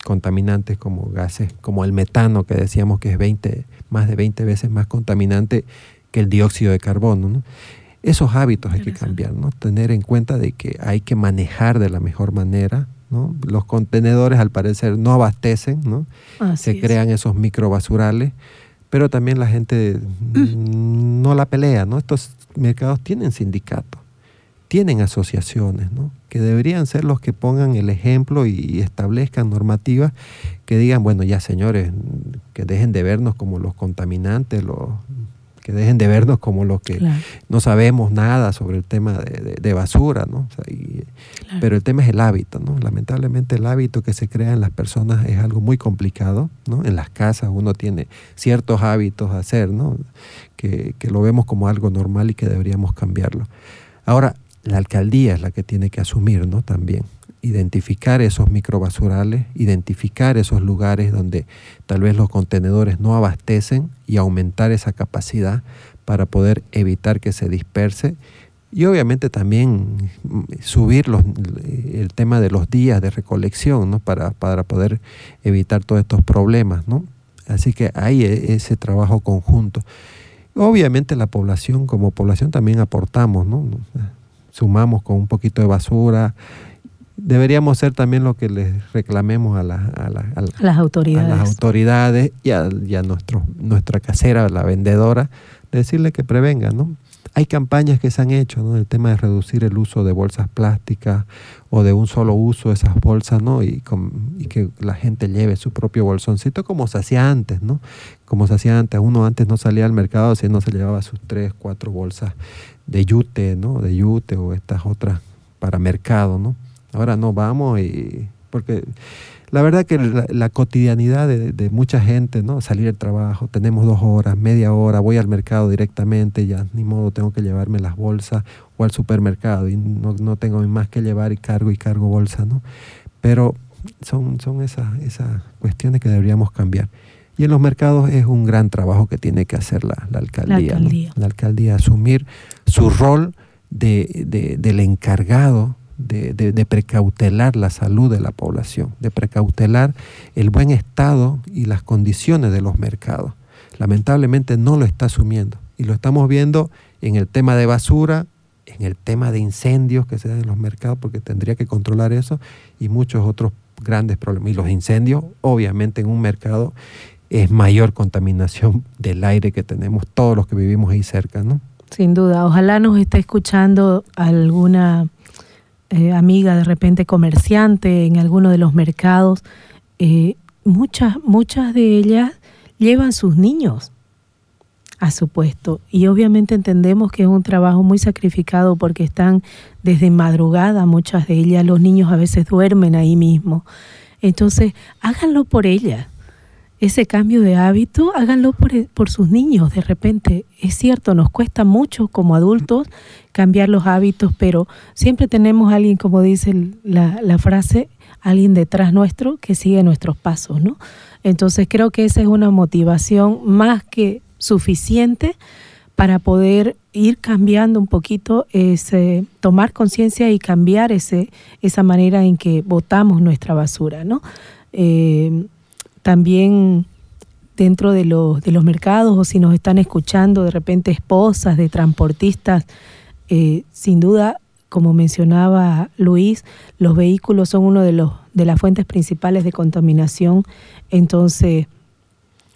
contaminantes como gases, como el metano, que decíamos que es 20, más de 20 veces más contaminante que el dióxido de carbono. ¿no? Esos hábitos hay que cambiar, ¿no? tener en cuenta de que hay que manejar de la mejor manera. ¿no? Los contenedores al parecer no abastecen, ¿no? se crean esos microbasurales, pero también la gente no la pelea. ¿no? Estos mercados tienen sindicatos tienen asociaciones, ¿no? que deberían ser los que pongan el ejemplo y establezcan normativas que digan, bueno, ya señores, que dejen de vernos como los contaminantes, los, que dejen de vernos como los que no sabemos nada sobre el tema de, basura, ¿no? Pero el tema es el hábito, ¿no? Lamentablemente el hábito que se crea en las personas es algo muy complicado, ¿no? En las casas uno tiene ciertos hábitos a hacer, ¿no? Que, que lo vemos como algo normal y que deberíamos cambiarlo. Ahora, la alcaldía es la que tiene que asumir, ¿no? También identificar esos microbasurales, identificar esos lugares donde tal vez los contenedores no abastecen y aumentar esa capacidad para poder evitar que se disperse y obviamente también mm, subir los, el tema de los días de recolección ¿no? para, para poder evitar todos estos problemas. ¿no? Así que hay e, ese trabajo conjunto. Obviamente la población, como población también aportamos, ¿no? sumamos con un poquito de basura. Deberíamos ser también lo que les reclamemos a, las autoridades, a las autoridades y a, nuestro, nuestra casera, la vendedora, decirle que prevengan, ¿no? Hay campañas que se han hecho, ¿no? El tema de reducir el uso de bolsas plásticas o de un solo uso de esas bolsas, ¿no? Y, y, que la gente lleve su propio bolsoncito como se hacía antes, ¿no? Como se hacía antes. Uno antes no salía al mercado si no se llevaba sus tres, cuatro bolsas de yute, ¿no? De yute o estas otras para mercado, ¿no? Ahora no vamos y porque la verdad que la, cotidianidad de, mucha gente, ¿no? Salir del trabajo, tenemos dos horas, media hora, voy al mercado directamente, ya ni modo tengo que llevarme las bolsas o al supermercado y no, no tengo más que llevar y cargo y cargo bolsa, ¿no? Pero son, son esas, esas cuestiones que deberíamos cambiar. Y en los mercados es un gran trabajo que tiene que hacer la, alcaldía. La alcaldía. asumir su rol de, del encargado de, precautelar la salud de la población, de precautelar el buen estado y las condiciones de los mercados. Lamentablemente no lo está asumiendo y lo estamos viendo en el tema de basura, en el tema de incendios que se dan en los mercados, porque tendría que controlar eso y muchos otros grandes problemas. Y los incendios, obviamente, en un mercado es mayor contaminación del aire que tenemos todos los que vivimos ahí cerca, ¿no? Sin duda, ojalá nos esté escuchando alguna eh, amiga de repente comerciante en alguno de los mercados. Eh, muchas, muchas de ellas llevan sus niños a su puesto y obviamente entendemos que es un trabajo muy sacrificado porque están desde madrugada muchas de ellas, los niños a veces duermen ahí mismo. Entonces, háganlo por ellas ese cambio de hábito, háganlo por, sus niños de repente. Es cierto, nos cuesta mucho como adultos cambiar los hábitos, pero siempre tenemos alguien, como dice la, la frase, alguien detrás nuestro que sigue nuestros pasos, ¿no? Entonces creo que esa es una motivación más que suficiente para poder ir cambiando un poquito, ese, tomar conciencia y cambiar ese, esa manera en que botamos nuestra basura, ¿no? Eh, también dentro de los, de los mercados o si nos están escuchando de repente esposas de transportistas, eh, sin duda, como mencionaba Luis, los vehículos son uno de, los, de las fuentes principales de contaminación. Entonces,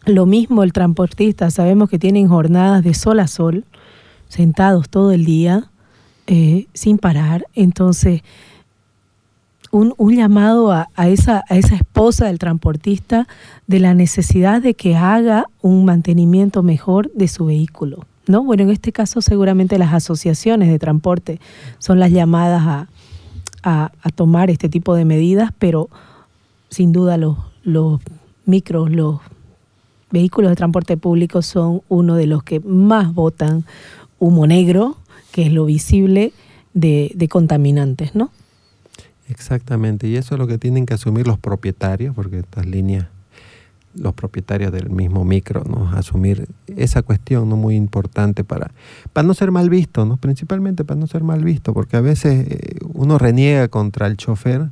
lo mismo el transportista, sabemos que tienen jornadas de sol a sol, sentados todo el día, eh, sin parar. Entonces, un, llamado a, esa, a esa esposa del transportista de la necesidad de que haga un mantenimiento mejor de su vehículo. ¿no? Bueno, en este caso seguramente las asociaciones de transporte son las llamadas a, tomar este tipo de medidas, pero sin duda los, los micros, los vehículos de transporte público son uno de los que más botan humo negro, que es lo visible de, de contaminantes, ¿no? Exactamente, y eso es lo que tienen que asumir los propietarios, porque estas líneas, los propietarios del mismo micro, ¿no? asumir esa cuestión ¿no? muy importante para, para no ser mal visto, ¿no? principalmente para no ser mal visto, porque a veces eh, uno reniega contra el chofer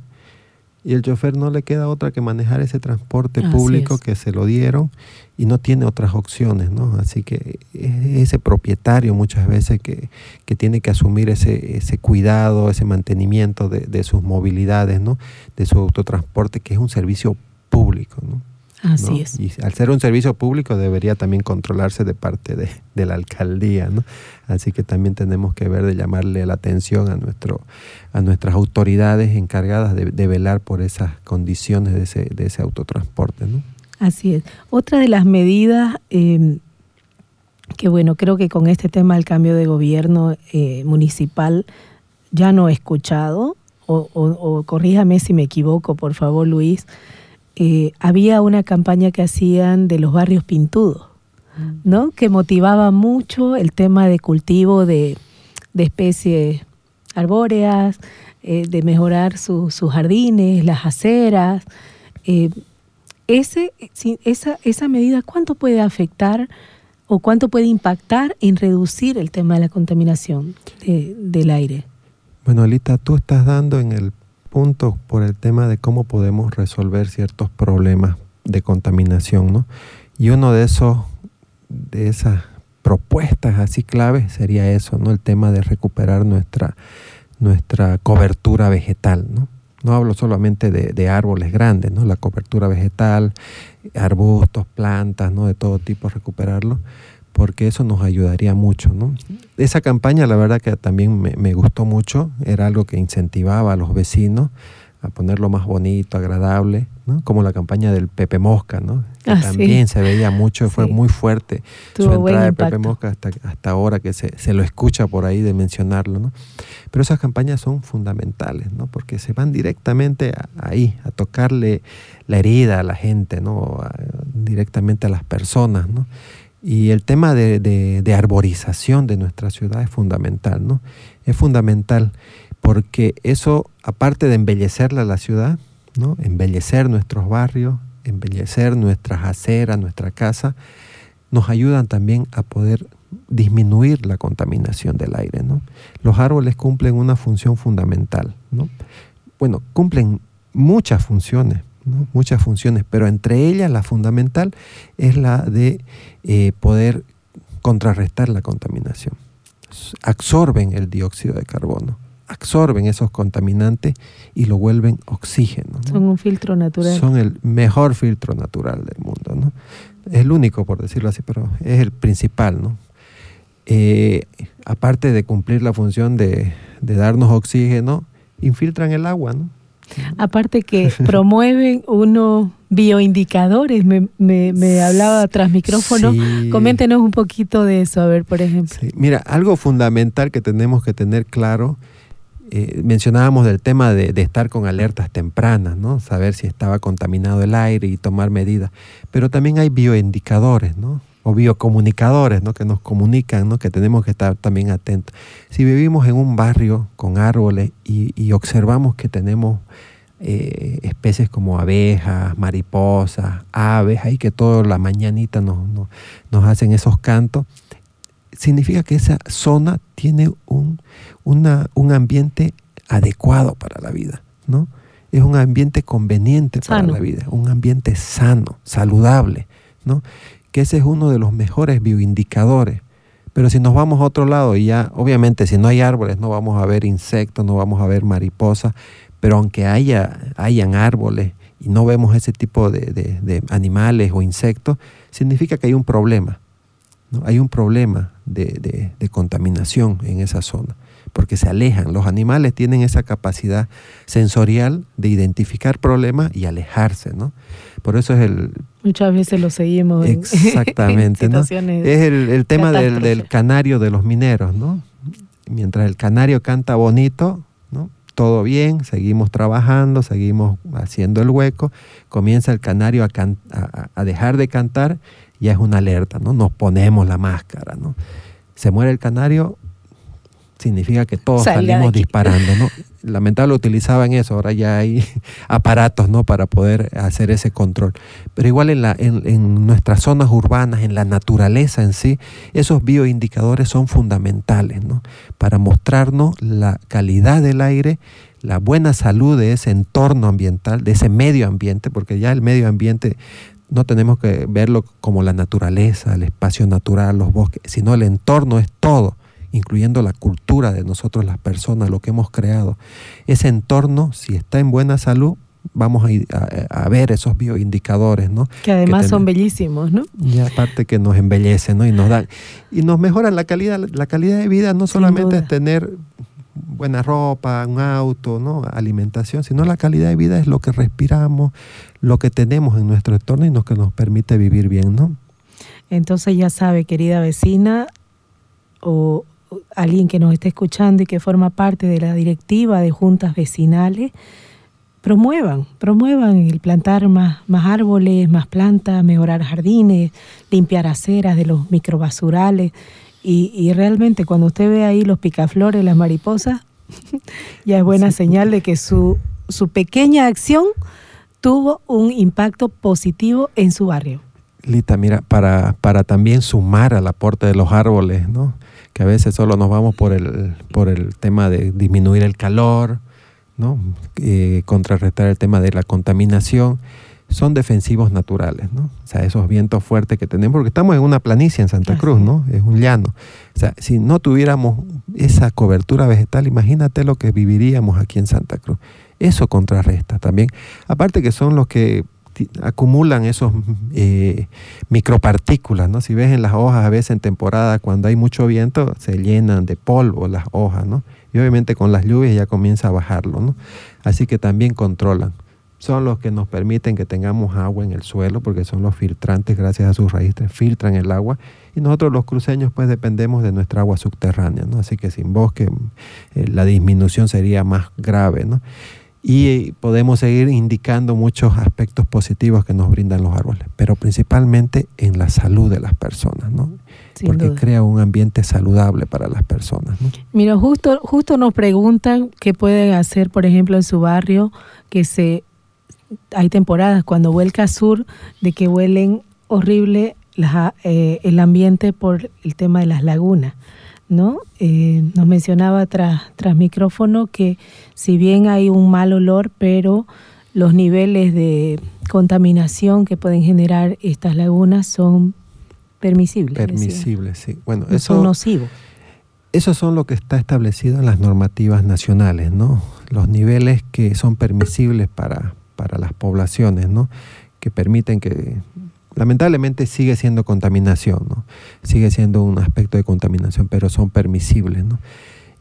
y el chofer no le queda otra que manejar ese transporte Así público es. que se lo dieron y no tiene otras opciones, ¿no? Así que es ese propietario muchas veces que, que tiene que asumir ese, ese cuidado, ese mantenimiento de, de sus movilidades, ¿no? De su autotransporte, que es un servicio público, ¿no? Así ¿no? es. Y al ser un servicio público debería también controlarse de parte de, de la alcaldía, ¿no? Así que también tenemos que ver de llamarle la atención a, nuestro, a nuestras autoridades encargadas de, de velar por esas condiciones de ese, de ese autotransporte, ¿no? Así es. Otra de las medidas eh, que, bueno, creo que con este tema del cambio de gobierno eh, municipal ya no he escuchado, o, o- o corríjame si me equivoco, por favor, Luis, eh, había una campaña que hacían de los barrios pintudos, ¿no? Que motivaba mucho el tema de cultivo de, de especies arbóreas, eh, de mejorar su- sus jardines, las aceras. eh, ese, esa, esa medida, ¿cuánto puede afectar o cuánto puede impactar en reducir el tema de la contaminación de- del aire? Bueno, Alita, tú estás dando en el punto por el tema de cómo podemos resolver ciertos problemas de contaminación, ¿no? Y uno de esos, de esas propuestas así claves sería eso, ¿no? El tema de recuperar nuestra, nuestra cobertura vegetal, ¿no? No hablo solamente de, de árboles grandes, ¿no? La cobertura vegetal, arbustos, plantas, ¿no? De todo tipo, recuperarlo, porque eso nos ayudaría mucho, ¿no? Esa campaña, la verdad que también me, me gustó mucho, era algo que incentivaba a los vecinos a ponerlo más bonito, agradable, ¿no? Como la campaña del Pepe Mosca, ¿no? Que Ah, sí. también se veía mucho, fue Sí. muy fuerte Tuvo su entrada de Pepe. Mosca hasta, hasta ahora que se, se lo escucha por ahí de mencionarlo, ¿no? Pero esas campañas son fundamentales, ¿no? Porque se van directamente a- ahí, a tocarle la herida a la gente, ¿no? A- directamente a las personas, ¿no? Y el tema de, de- arborización de nuestra ciudad es fundamental, ¿no? Es fundamental porque eso, aparte de embellecerla la ciudad, ¿no? Embellecer nuestros barrios, embellecer nuestras aceras, nuestra casa, nos ayudan también a poder disminuir la contaminación del aire, ¿no? Los árboles cumplen una función fundamental, ¿no? Bueno, cumplen muchas funciones, ¿no? Muchas funciones, pero entre ellas la fundamental es la de eh, poder contrarrestar la contaminación. Absorben el dióxido de carbono, absorben esos contaminantes y lo vuelven oxígeno. ¿no? Son un filtro natural. Son el mejor filtro natural del mundo, ¿no? Es el único, por decirlo así, pero es el principal, ¿no? Eh, aparte de cumplir la función de, de darnos oxígeno, infiltran el agua, ¿no? Aparte que promueven unos bioindicadores, me, me, me hablaba tras micrófono. Sí. Coméntenos un poquito de eso, a ver, por ejemplo. Sí, Mira, algo fundamental que tenemos que tener claro, eh, mencionábamos del tema de, de estar con alertas tempranas, ¿no? Saber si estaba contaminado el aire y tomar medidas. Pero también hay bioindicadores, ¿no? O biocomunicadores, ¿no? Que nos comunican, ¿no? Que tenemos que estar también atentos. Si vivimos en un barrio con árboles y, y observamos que tenemos eh, especies como abejas, mariposas, aves, ahí que toda la mañanita nos, nos, nos hacen esos cantos, significa que esa zona tiene un, una- un ambiente adecuado para la vida, ¿no? Es un ambiente conveniente para la vida, un ambiente sano, saludable, ¿no? Que ese es uno de los mejores bioindicadores. Pero si nos vamos a otro lado y ya, obviamente, si no hay árboles, no vamos a ver insectos, no vamos a ver mariposas, pero aunque haya, hayan árboles y no vemos ese tipo de, de- animales o insectos, significa que hay un problema. ¿no? Hay un problema de, de- de contaminación en esa zona, porque se alejan. Los animales tienen esa capacidad sensorial de identificar problemas y alejarse, ¿no? Por eso es el, Muchas veces lo seguimos en- Exactamente, en ¿no? situaciones es el, el tema del, del canario de los mineros, ¿no? Mientras el canario canta bonito, ¿no? Todo bien, seguimos trabajando, seguimos haciendo el hueco, comienza el canario a, can- a- a dejar de cantar, ya es una alerta, ¿no? Nos ponemos la máscara, ¿no? Se muere el canario, significa que todos Salga salimos disparando, ¿no? Lamentable utilizaban eso, ahora ya hay aparatos, ¿no? Para poder hacer ese control. Pero igual en, la, en, en nuestras zonas urbanas, en la naturaleza en sí, esos bioindicadores son fundamentales, ¿no? Para mostrarnos la calidad del aire, la buena salud de ese entorno ambiental, de ese medio ambiente, porque ya el medio ambiente no tenemos que verlo como la naturaleza, el espacio natural, los bosques, sino el entorno es todo, incluyendo la cultura de nosotros las personas, lo que hemos creado. Ese entorno, si está en buena salud, vamos a, ir a, a ver esos bioindicadores, ¿no? Que además Que son bellísimos, ¿no? Y aparte que nos embellecen, ¿no? Y nos dan, y nos mejoran la calidad, la calidad de vida no solamente es tener buena ropa, un auto, ¿no? alimentación, sino la calidad de vida es lo que respiramos, lo que tenemos en nuestro entorno y lo que nos permite vivir bien, ¿no? Entonces ya sabe, querida vecina o alguien que nos esté escuchando y que forma parte de la directiva de juntas vecinales, promuevan, promuevan el plantar más, más árboles, más plantas, mejorar jardines, limpiar aceras de los microbasurales. Y, y realmente cuando usted ve ahí los picaflores, las mariposas, ya es buena señal de que su, su pequeña acción tuvo un impacto positivo en su barrio. Lita, mira, para, para también sumar al aporte de los árboles, ¿no? Que a veces solo nos vamos por el, por el tema de disminuir el calor, ¿no? Eh, contrarrestar el tema de la contaminación. Son defensivos naturales, ¿no? O sea, esos vientos fuertes que tenemos, porque estamos en una planicie en Santa Cruz, ¿no? Es un llano. O sea, si no tuviéramos esa cobertura vegetal, imagínate lo que viviríamos aquí en Santa Cruz. Eso contrarresta también. Aparte que son los que acumulan esos eh, micropartículas, ¿no? Si ves en las hojas, a veces en temporada, cuando hay mucho viento, se llenan de polvo las hojas, ¿no? Y obviamente con las lluvias ya comienza a bajarlo, ¿no? Así que también controlan. Son los que nos permiten que tengamos agua en el suelo, porque son los filtrantes, gracias a sus raíces, filtran el agua. Y nosotros los cruceños, pues dependemos de nuestra agua subterránea, ¿no? Así que sin bosque eh, la disminución sería más grave, ¿no? Y podemos seguir indicando muchos aspectos positivos que nos brindan los árboles, pero principalmente en la salud de las personas, ¿no? Sin Porque duda. crea un ambiente saludable para las personas, ¿no? Mira, justo, justo nos preguntan qué pueden hacer, por ejemplo, en su barrio, que se hay temporadas cuando vuelca sur de que huelen horrible eh, el ambiente por el tema de las lagunas, ¿no? Eh, nos mencionaba tras, tras micrófono que si bien hay un mal olor, pero los niveles de contaminación que pueden generar estas lagunas son permisibles. decía. Permisible, sí. Bueno, No son eso, nocivos. eso son lo que está establecido en las normativas nacionales, ¿no? Los niveles que son permisibles para, para las poblaciones, ¿no? Que permiten que, lamentablemente sigue siendo contaminación, ¿no? Sigue siendo un aspecto de contaminación, pero son permisibles, ¿no?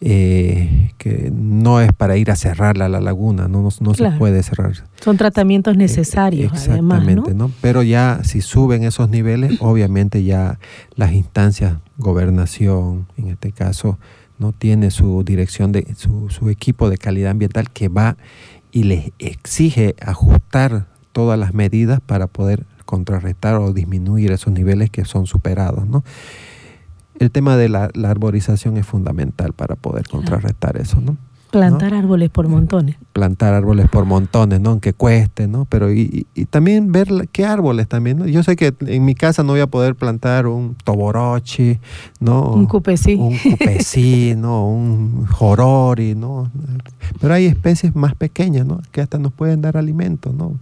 Eh, que no es para ir a cerrarla la laguna, no, no, no Claro. se puede cerrar. Son tratamientos necesarios, además, ¿no? Exactamente, ¿no? Pero ya si suben esos niveles, obviamente ya las instancias, gobernación, en este caso, no tiene su dirección de su, su equipo de calidad ambiental que va y les exige ajustar todas las medidas para poder contrarrestar o disminuir esos niveles que son superados, ¿no? El tema de la, la arborización es fundamental para poder contrarrestar eso, ¿no? Plantar árboles por montones. plantar árboles por montones, ¿no? Aunque cueste, ¿no? Pero y, también ver qué árboles también, ¿no? Yo sé que en mi casa no voy a poder plantar un toborochi, ¿no? Un cupecí. Un cupecí, ¿no? Un jorori, ¿no? Pero hay especies más pequeñas, ¿no? Que hasta nos pueden dar alimento, ¿no?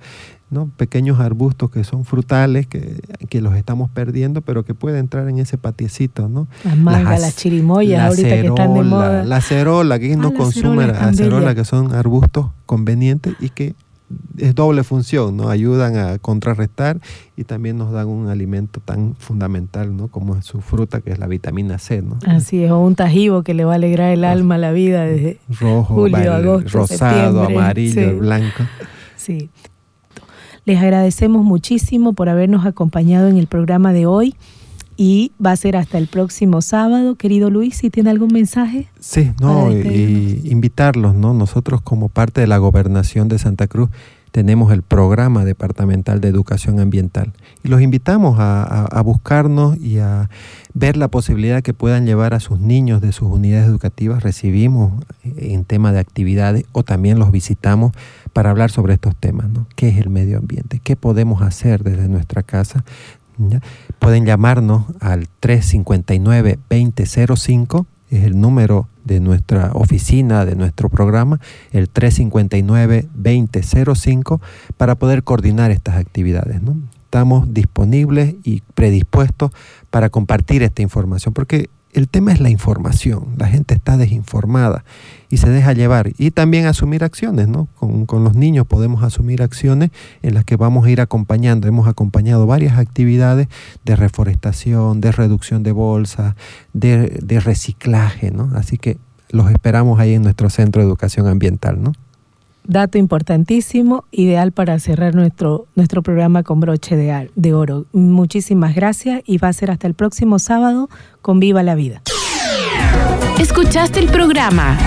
¿No? Pequeños arbustos que son frutales, que, que los estamos perdiendo, pero que pueden entrar en ese patiecito, ¿no? Las mangas, las chirimoyas, la ahorita que están de acerola, moda. La acerola, que Ah, no la consume la que son arbustos convenientes y que es doble función, ¿no? Ayudan a contrarrestar y también nos dan un alimento tan fundamental, ¿no? Como es su fruta, que es la vitamina C, ¿no? Así es, o un tajibo que le va a alegrar el alma, la vida desde... Rojo, Julio, agosto, rosado, septiembre, amarillo, sí. blanco. Sí. Les agradecemos muchísimo por habernos acompañado en el programa de hoy y va a ser hasta el próximo sábado. Querido Luis, si tiene algún mensaje. Sí, no, y, invitarlos, ¿no? Nosotros como parte de la gobernación de Santa Cruz tenemos el programa departamental de educación ambiental y los invitamos a, a- a buscarnos y a ver la posibilidad que puedan llevar a sus niños de sus unidades educativas. Recibimos en tema de actividades o también los visitamos para hablar sobre estos temas, ¿no? ¿Qué es el medio ambiente? ¿Qué podemos hacer desde nuestra casa? Pueden llamarnos al 359-2005, es el número de nuestra oficina, de nuestro programa, el 359-2005, para poder coordinar estas actividades. Estamos disponibles y predispuestos para compartir esta información, porque el tema es la información. La gente está desinformada y se deja llevar. Y también asumir acciones, ¿no? Con, los niños podemos asumir acciones en las que vamos a ir acompañando. Hemos acompañado varias actividades de reforestación, de reducción de bolsas, de, de reciclaje, ¿no? Así que los esperamos ahí en nuestro centro de educación ambiental, ¿no? Dato importantísimo, ideal para cerrar nuestro, nuestro programa con broche de, de oro. Muchísimas gracias y va a ser hasta el próximo sábado con Viva la Vida. Escuchaste el programa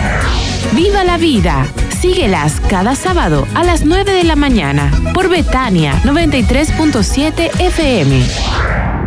Viva la Vida. Síguelas cada sábado a las 9 de la mañana por Betania 93.7 FM.